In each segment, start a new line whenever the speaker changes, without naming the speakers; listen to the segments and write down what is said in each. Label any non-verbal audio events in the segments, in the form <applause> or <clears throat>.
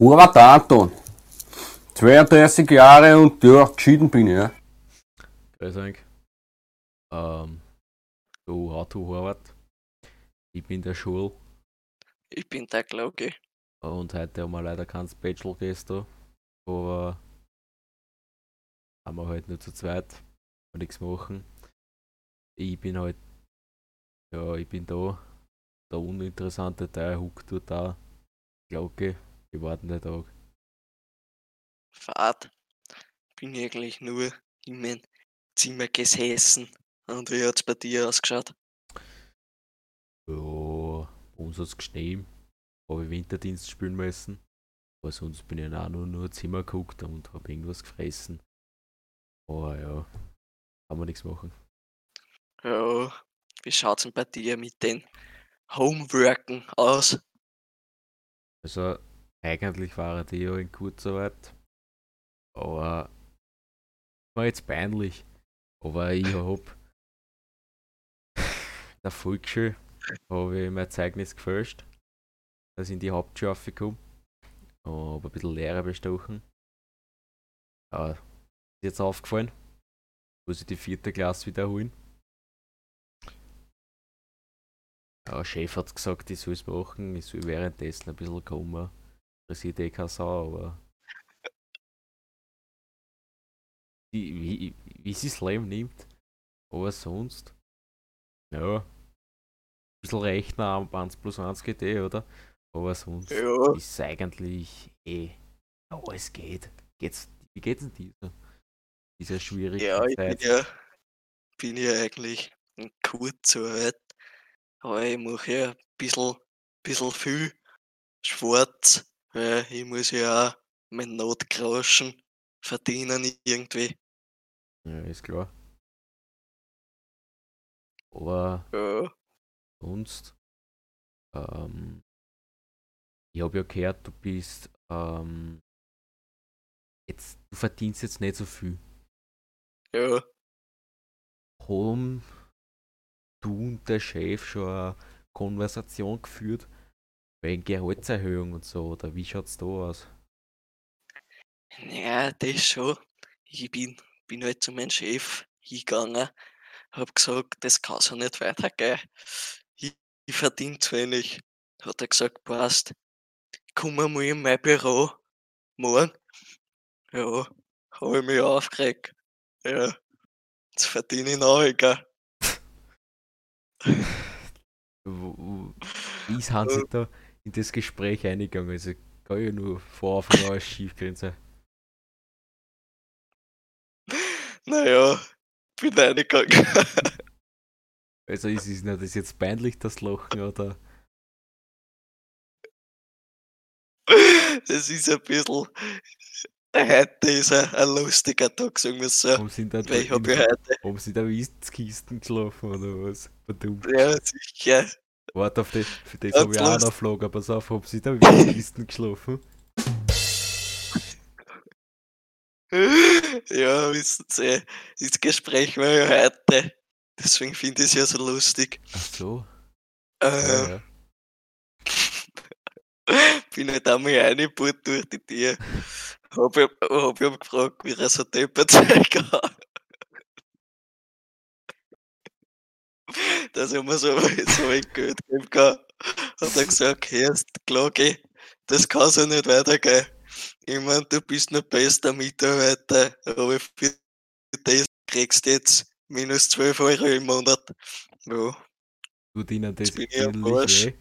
Hubert Anton. 32 Jahre und ja, geschieden bin ich, ja.
Grüß euch. Ähm, du Auto Horvath. Ich bin der Schul
Ich bin der Glauge.
und heute haben wir leider keinen Special Guest da. Aber haben wir halt nur zu zweit. Kann nichts machen. Ich bin halt, ja, ich bin da. Der uninteressante Teil huckt dort da. Glocke, wir warten den Tag.
Fahrt. Bin ich eigentlich nur in mein Zimmer gesessen. Und wie hat's bei dir ausgeschaut?
Ja, uns hat es geschneit. Habe ich Winterdienst spielen müssen. Aber sonst bin ich auch nur, nur im Zimmer geguckt und habe irgendwas gefressen. Aber ja, kann man nichts machen.
Ja, wie schaut's denn bei dir mit den Homeworken aus?
Also, eigentlich war die ja in Kurzarbeit. Aber war jetzt peinlich. Aber ich <coughs> hab der Volksschule habe ich mein Zeugnis gefälscht, dass ich in die Hauptschule komme. Habe ein bisschen Lehrer bestochen. Ja, ist jetzt aufgefallen. Muss ich die vierte Klasse wiederholen. Ja, Chef hat gesagt, ich soll es machen, ich soll währenddessen ein bisschen kommen. Interessiert eh keine Sau, aber. Wie, wie, wie sie das Leben nimmt. Aber sonst. Ja. Ein bisschen rechnen am 1 plus 1 geht eh, oder? Aber sonst
Ja,
ist es eigentlich eh. Ja, es geht. Geht's, wie geht's denn dir? Diese schwierige
ja, ich bin
Zeit.
ja, bin ja eigentlich in Kurzarbeit. Aber ich mache ja ein bisschen, bisschen viel Sport, weil ich muss ja auch mein Notgroschen verdienen irgendwie.
Ja, ist klar. Aber
Ja,
sonst. Ähm, ich habe ja gehört, du bist. Ähm, jetzt, du verdienst jetzt nicht so viel.
ja.
Haben du und der Chef schon eine Konversation geführt wegen Gehaltserhöhung und so? Oder wie schaut's da aus?
Ja, das schon. Ich bin, bin halt zu meinem Chef hingegangen, hab gesagt, das kann so nicht weitergehen. Ich, ich verdiene zu wenig. Hat er gesagt, passt. Komm mal in mein Büro. Morgen. Ja, hab ich mich aufgeregt. Ja, jetzt verdiene ich noch, gell. <laughs>
Wie sind sie da in das Gespräch eingegangen? Also kann ja nur vor Anfang <laughs> an schief gehen sein.
Naja, bin reingegangen.
Also ist es nicht das jetzt peinlich, das Lachen oder?
Das ist ein bisschen. Heute ist ein, ein lustiger Tag, sagen wir so.
Haben sie da
ich hab ja heute.
haben sie da Whistkisten geschlafen oder was? Verdammt.
Ja, sicher.
Warte auf das, für das
Ja,
habe ich auch noch aber pass auf, haben sie da Whistkisten geschlafen? <laughs>
Ja, wissen Sie, das Gespräch war ja heute. Deswegen finde ich es ja so lustig.
Ach so.
Äh,
Ja, ja. <laughs>
bin halt einmal reingebaut durch die Tür. Hab ich, hab ich ihn gefragt, wie er so deppert sein kann. Dass ich mir so, <laughs> so ein Geld geben kann. Hat er gesagt, Herst, Klage, das kann so nicht weitergehen. Ich mein, du bist ein bester Mitarbeiter, aber für das kriegst du jetzt minus 12 Euro im Monat. Ja,
Tut ihnen das
Jetzt bin ich am Arsch.
weh?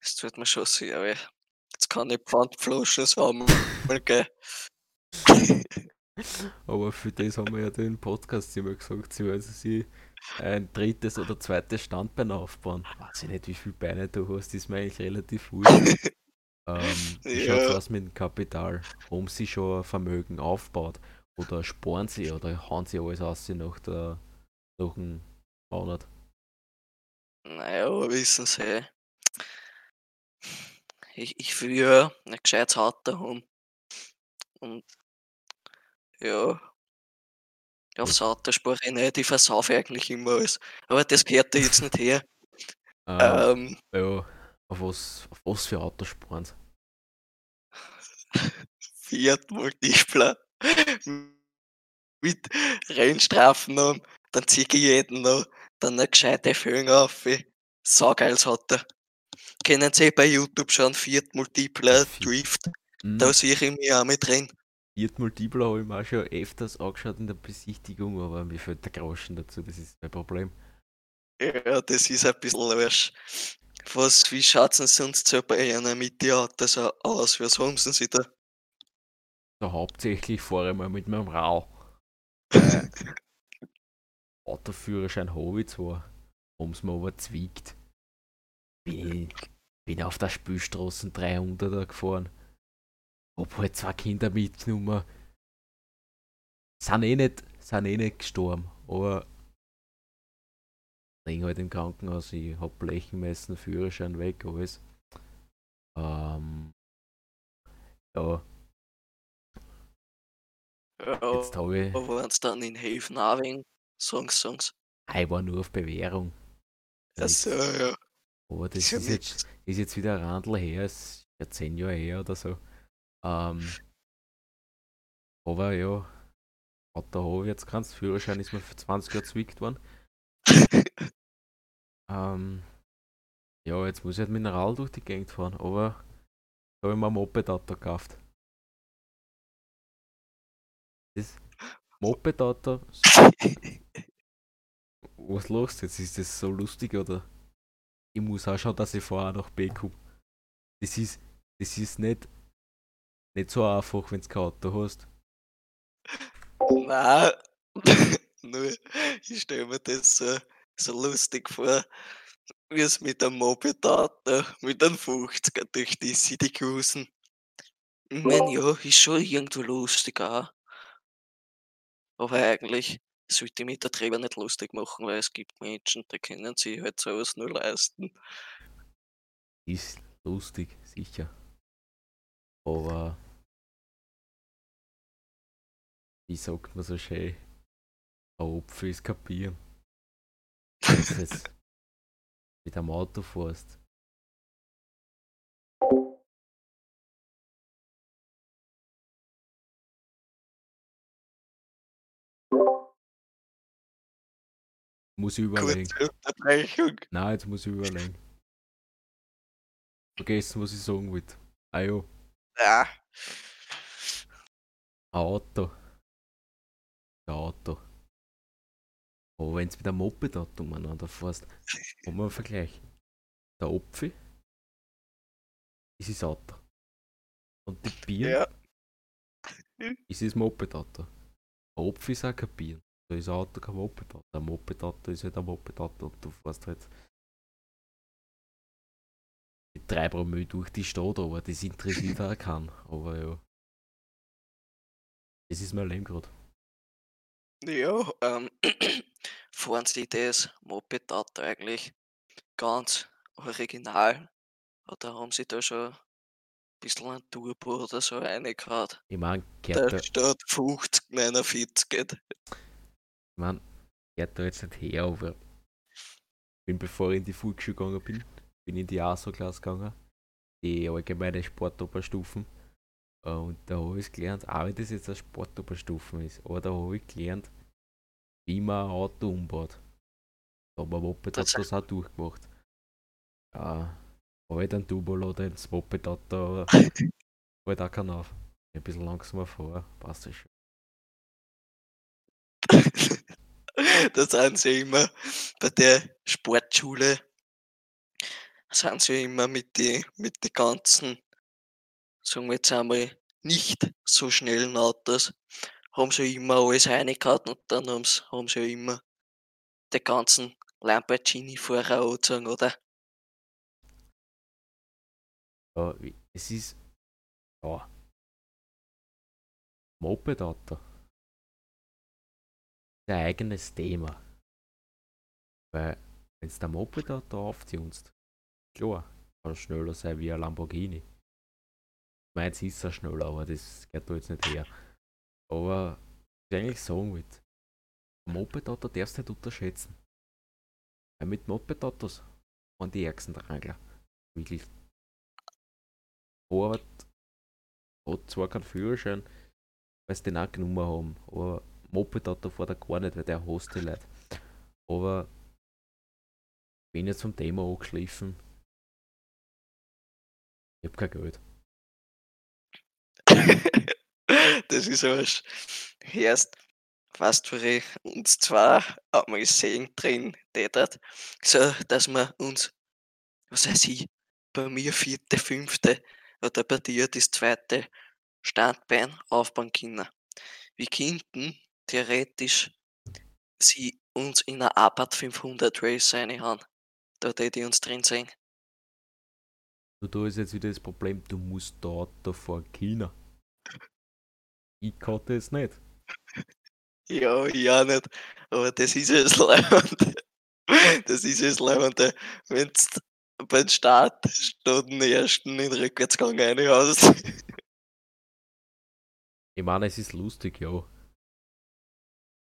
das tut mir schon sehr weh. Jetzt kann ich Pfandflaschen sammeln gehen. <laughs>
Aber für das haben wir ja den Podcast immer gesagt, sie wollen sich ein drittes oder zweites Standbein aufbauen. Weiß ich nicht, wie viele Beine du hast, ist mir eigentlich relativ wurscht. <laughs> ähm,
Ja.
aus mit dem Kapital? Haben sie schon ein Vermögen aufgebaut? Oder sparen sie oder hauen sie alles aus nach, der, nach dem Monat?
Naja, wissen Sie, ich, ich will ja ein gescheites Auto haben. Und ja, aufs Auto spare ich nicht, ich versaufe eigentlich immer alles. Aber das gehört ja jetzt nicht her.
Ähm,
Ähm,
ja, auf was, auf was für Autos sparen sie? <laughs>
Fiat Multipler mit Rennstrafen haben, dann ziehe ich jeden noch, dann eine gescheite Föhn auf. Saugeiles hat er. Kennen Sie bei YouTube schon Fiat Multipler. Drift?
Mhm.
Da sehe ich mich auch mit drin.
Multipler habe ich mir auch schon öfters angeschaut in der Besichtigung, aber mir fällt der Groschen dazu, das ist mein Problem.
Ja, das ist ein bisschen Arsch. Was, wie schaut es sonst so bei einer mit die Autos au- aus? Was haben sie da?
So hauptsächlich fahre ich mal mit meinem Rau. Äh, <laughs> Autoführerschein habe ich zwar, haben sie mir aber zwickt. Bin, bin auf der Spülstraße 300er gefahren. Hab halt zwei Kinder mitgenommen. Sind eh nicht, sind eh nicht gestorben, aber liegen halt im Krankenhaus. Ich hab blechen müssen, Führerschein weg, alles. Ähm, ja,
Ja,
jetzt habe ich.
aber wenn sie dann in Häfen Songs, Songs.
Ich war nur auf Bewährung.
Also, ja.
Aber das
Ist
jetzt, ist jetzt wieder ein Randl her, ist ja zehn Jahre her oder so. Ähm, aber ja, Auto habe ich jetzt keins. Führerschein ist mir für 20 Jahre zwickt worden. Ähm, ja, jetzt muss ich halt Mineral durch die Gegend fahren, aber da habe ich mir ein Moped-Auto gekauft. Das Moped-Auto, was los jetzt? Ist das so lustig oder? Ich muss auch schauen, dass ich vorher nach B komme. Das ist, das ist nicht, nicht so einfach, wenn du kein Auto hast.
Nein, <laughs> nur ich stelle mir das so, so lustig vor, wie es mit einem Moped-Auto mit einem 50er durch die City cruisen. Ich meine, ja, ist schon irgendwo lustig auch. Aber eigentlich sollte ich mich darüber nicht lustig machen, weil es gibt Menschen, die können sich halt sowas nur leisten.
Ist lustig, sicher. Aber wie sagt man so schön? Ein Opfer ist kapieren. Wenn du jetzt <laughs> mit einem Auto fährst. Muss ich überlegen. Nein, jetzt muss ich überlegen. Vergessen, was ich sagen wollte. Ah Ja. ein Auto. Ein Auto. Aber wenn du mit einem Moped-Auto umeinander fährst, <laughs> haben wir einen Vergleich. Der Opfi ist das Auto. Und die Bier
Ja.
ist das Moped-Auto. Ein Opfi ist auch kein Bier. Da ist ein Auto kein Moped-Auto. Ein Moped-Auto ist halt ein Moped-Auto und du fährst halt 3 Promille durch die Stadt, aber das interessiert auch <laughs> keinen. Aber ja. Das ist mein Leben gerade.
Ja, ähm, <clears throat> fahren Sie das Moped-Auto eigentlich ganz original? Oder haben Sie da schon ein bisschen ein Turbo oder so reingehauen?
Ich meine, gehört, da,
statt 50, 49 geht.
ich mein, gehört da jetzt nicht her, aber ich bin bevor ich in die Volksschule gegangen bin, bin in die ASO-Klasse gegangen, die allgemeine Sportoberstufen. Und da habe ich gelernt, auch wenn das jetzt eine Sportoberstufen ist, aber da habe ich gelernt, wie man ein Auto umbaut. Da haben wir Moped
Das-
das auch durchgemacht. Ja, habe ich dann Turbolader ins Moped-Auto, <laughs> aber halt auch keinen auf. Ein bisschen langsamer vor, passt <laughs> das schon.
da sind sie immer bei der Sportschule, sind sie immer mit den mit die ganzen, sagen wir jetzt einmal, nicht so schnellen Autos, haben sie immer alles reingehauen und dann haben sie, haben sie immer die ganzen Lamborghini-Fahrer angezogen, oder?
Ja, es ist. Ja. Moped-Auto. Ein eigenes Thema. Weil, wenn du ein Moped-Auto aufziehst, klar, kann schneller sein wie ein Lamborghini. Ich meine, es ist er schneller, aber das geht da jetzt nicht her. Aber, was ich eigentlich sagen will, Moped-Auto darfst du nicht unterschätzen. Weil mit Moped-Autos waren die ärgsten Drangler. Wirklich Arbeit hat zwar keinen Führerschein, weil sie den auch genommen haben, aber Moped hat er fährt er gar nicht, weil der hasst die Leute. Aber ich bin jetzt vom Thema angeschliffen. Ich hab kein Geld. <laughs>
das ist alles. Erst fast für ich uns zwei einmal sehen drin, tätet, so dass wir uns, was weiß ich, bei mir vierte, fünfte oder bei dir das zweite Standbein aufbauen können. Wir könnten theoretisch sie uns in einer Abarth 500 Race reinhauen. Da die die uns drin sehen.
Nur da ist jetzt wieder das Problem, du musst dort davor China. Ich kann das nicht.
Ja, auch nicht. Aber das ist ja das Leibende. Das ist ja das Leibende. Wenn du beim Start statt den ersten in den Rückwärtsgang reinhaust.
Ich meine, es ist lustig, ja.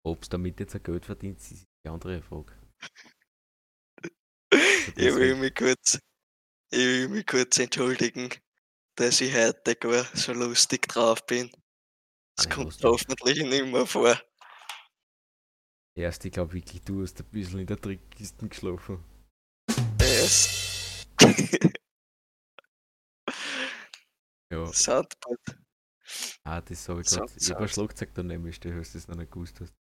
Ob es damit jetzt ein Geld verdient, ist die andere Frage. <laughs> Also
Ich will mich kurz, ich will mich kurz entschuldigen, dass ich heute gar so lustig drauf bin. Das
Nein,
kommt
lustig.
hoffentlich nicht mehr vor.
Erst, ich glaube wirklich, du hast ein bisschen in der Trickkiste geschlafen.
Das
Ja, <laughs>
Soundboard.
ah, das sag ich gerade. Ich hab ein Schlagzeug daneben stehen, hast du das noch nicht gewusst hast.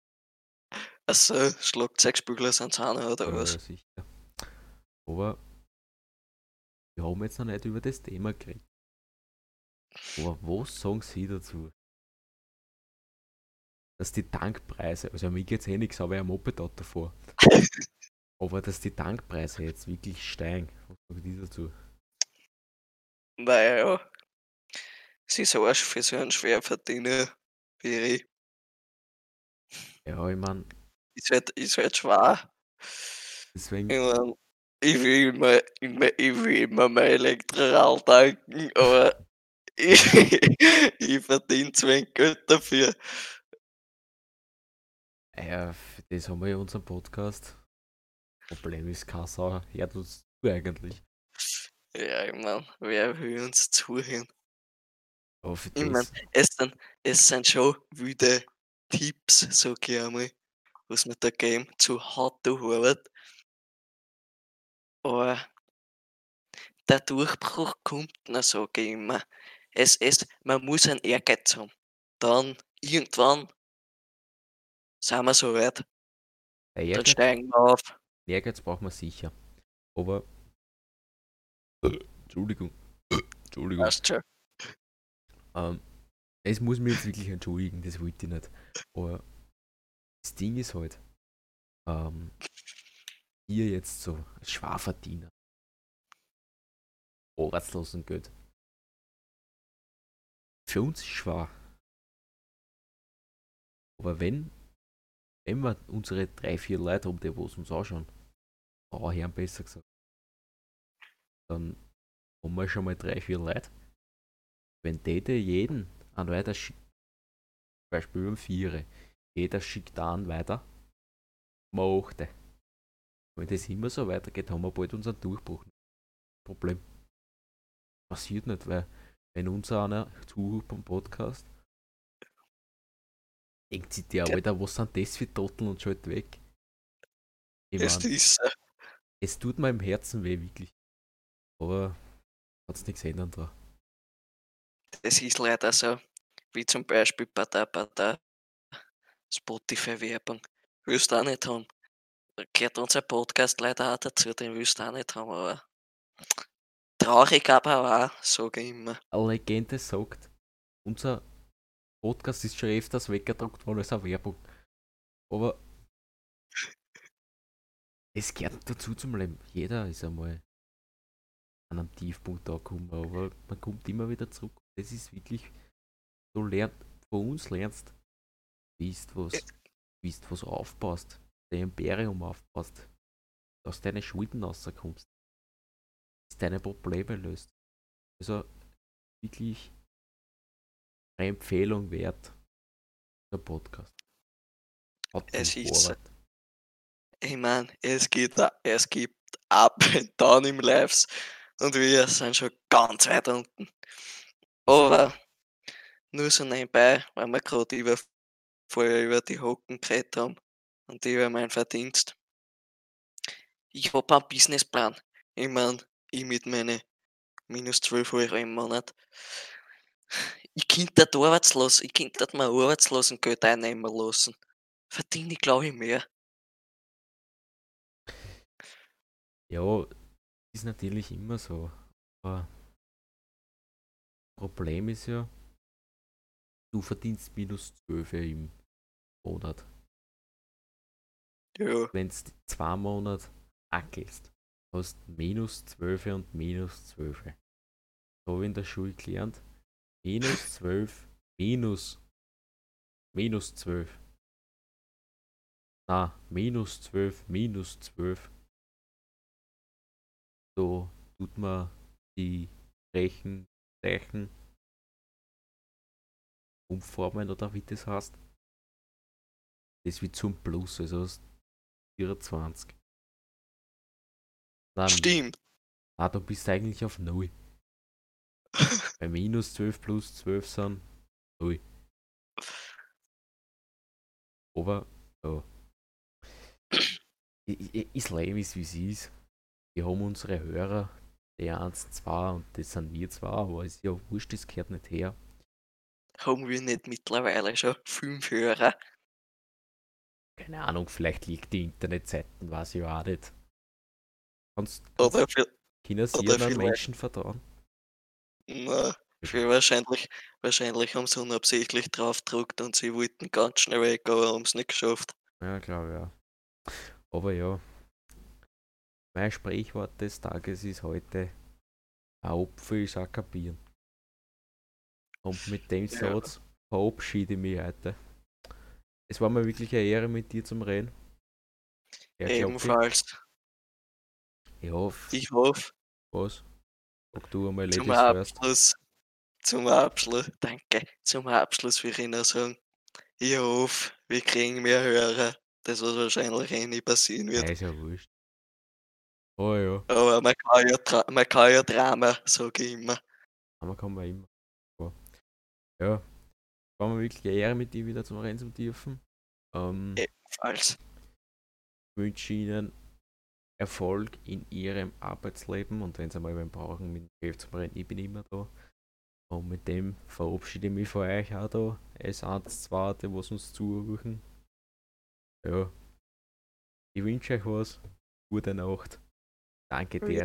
Also, Schlagzeugspieler sind es auch noch, oder
Ja,
was?
ja, sicher. Aber wir haben jetzt noch nicht über das Thema geredet. Aber was sagen Sie dazu? Dass die Tankpreise, also mir geht's eh nichts, aber ein Moped hat davor. <laughs> aber dass die Tankpreise jetzt wirklich steigen. Was sagen die dazu?
Naja, sie ist Arsch für so einen Schwerverdiener wie ich.
Ja, ich mein,
Ist halt, ist halt schwer.
deswegen,
Ich, mein, ich, will immer, immer, ich will immer mein Elektroral tanken, aber ich, <laughs> ich verdiene zu wenig Geld dafür.
ja, das haben wir ja unseren Podcast. Problem ist, Sau hört uns zu eigentlich.
Ja, ich mein, wer will uns zuhören?
Für
Ich mein,
das,
es, sind, es sind schon wilde Tipps, sag ich einmal, was wir da geben zu How to Arbeit. Aber der Durchbruch kommt, na sage ich immer. Es, es, man muss einen Ehrgeiz haben. Dann irgendwann sind wir so weit,
der
dann steigen wir auf.
Ehrgeiz braucht man sicher. Aber. Entschuldigung. Entschuldigung.
Weißt schon.
Ähm, es muss mir jetzt wirklich entschuldigen, das wollte ich nicht. Aber das Ding ist halt, ähm, ihr jetzt so als Schwarverdiener, Arbeitslosengeld. Für uns ist schwer. Aber wenn, wenn wir unsere drei, vier Leute haben, die was uns anschauen, Bauherren besser gesagt, dann haben wir schon mal drei, vier Leute. Wenn die dir jeden an weiter schickt, zum Beispiel um Viere, jeder schickt einen weiter, mal achte. Wenn das immer so weitergeht, haben wir bald unseren Durchbruch. Problem. Passiert nicht, weil wenn uns einer zuhört beim Podcast, denkt sich der,
Ja.
Alter, was sind das für Trottel und schaltet weg. Ich
Es
mein,
ist so.
es tut mir im Herzen weh, wirklich. Aber hat's nichts ändern dran.
Das ist leider so. Wie zum Beispiel bei der, bei der Spotify-Werbung. Willst du auch nicht haben. Da gehört unser Podcast leider auch dazu, den willst du auch nicht haben, aber traurig aber auch, sage ich immer.
Eine Legende sagt, unser Podcast ist schon öfters weggedruckt worden als eine Werbung. Aber es gehört dazu zum Leben. Jeder ist einmal an einem Tiefpunkt angekommen, aber man kommt immer wieder zurück. Das ist wirklich, du lernst, von uns lernst, wisst was, wisst was aufpasst, dein Imperium aufpasst, dass deine Schulden rauskommst, dass deine Probleme löst. Also wirklich eine Empfehlung wert, der Podcast. Hat
Es ist-. Ich meine, es gibt, es gibt Up and Down im Lives und wir sind schon ganz weit unten. Aber nur so nebenbei, weil wir gerade über, vorher über die Hocken geredet haben und über meinen Verdienst. Ich habe einen Businessplan. Ich meine, ich mit meinen minus 12 Euro im Monat. Ich könnte dort arbeitslos, ich könnte dort Arbeitslosengeld einnehmen lassen. Verdiene ich, glaube ich, mehr.
Ja, ist natürlich immer so. Aber Problem ist ja, du verdienst minus 12 im Monat.
Ja,
Wenn du zwei Monate ackelst, hast du minus 12 und minus 12. So wie in der Schule gelernt. Minus <laughs> 12, minus, minus 12. Na, minus 12, minus 12. So tut man die Rechen, Zeichen umformen oder wie das heißt. Das wird zum Plus, also hast 24. Nein,
stimmt.
Ah, du bist eigentlich auf 0. <laughs> Bei minus 12 plus 12 sind 0. Aber, ja. Ist Leben ist wie es ist. Wir haben unsere Hörer, die 1, 2 und das sind wir zwar, aber ist ja wurscht, das gehört nicht her.
Haben wir nicht mittlerweile schon fünf Hörer?
Keine Ahnung, vielleicht liegt die Internetseiten, weiß ich auch nicht. Kannst,
Oder
Kinder sie
oder vielleicht-
Menschen vertrauen?
na, für wahrscheinlich, wahrscheinlich haben sie unabsichtlich draufgedruckt und sie wollten ganz schnell weg, aber haben es nicht geschafft.
Ja, glaube ja. Aber ja, mein Sprichwort des Tages ist heute: Ein Apfel ist kein Bier. Und mit dem
Ja.
Satz verabschiede ich mich heute. Es war mir wirklich eine Ehre, mit dir zum Reden. Ja.
Ebenfalls.
Ich hoffe,
Ich hoffe,
was? Sag du einmal
zum
Ladies first.
Abschluss, zum Abschluss, danke, zum Abschluss will ich noch sagen, ich hoffe, wir kriegen mehr Hörer, das was wahrscheinlich eh nicht passieren wird.
Ja, ist ja wurscht. Oh ja,
Aber man kann ja, man kann ja Drama, sage ich immer.
aber kann man immer. Ja. War mir wirklich eine Ehre, mit dir wieder zum Reden zu dürfen. Ähm,
Ebenfalls.
wünsche Ihnen Erfolg in Ihrem Arbeitsleben und wenn Sie mal wen brauchen, mit dem Chef zum Reden, ich bin immer da. Und mit dem verabschiede ich mich von euch auch da. Es eins, zwei, die was uns zuhören. Ja. Ich wünsche euch was. Gute Nacht. Danke dir.